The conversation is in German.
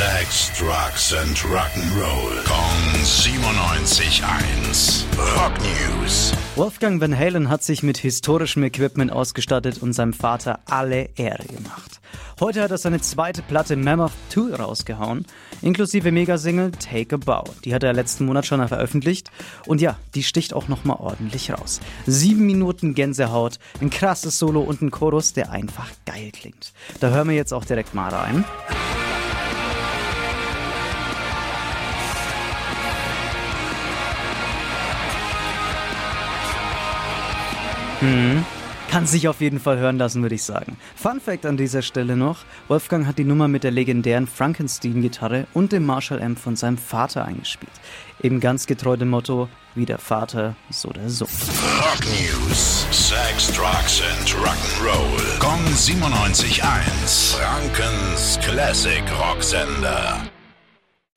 Sex, Drugs and Rock'n'Roll. Kong 97.1. Rock News. Wolfgang Van Halen hat sich mit historischem Equipment ausgestattet und seinem Vater alle Ehre gemacht. Heute hat er seine zweite Platte Mammoth 2 rausgehauen, inklusive Megasingle Take a Bow. Die hat er letzten Monat schon veröffentlicht und ja, die sticht auch nochmal ordentlich raus. Sieben Minuten Gänsehaut, ein krasses Solo und ein Chorus, der einfach geil klingt. Da hören wir jetzt auch direkt mal rein. Hm. Kann sich auf jeden Fall hören lassen, würde ich sagen. Fun Fact an dieser Stelle noch: Wolfgang hat die Nummer mit der legendären Frankenstein-Gitarre und dem Marshall-Amp von seinem Vater eingespielt. Eben ganz getreu dem Motto: wie der Vater, so der Sohn. Rock News. Sex, Drugs and Rock'n'Roll. Kong 97.1. Frankens Classic Rocksender.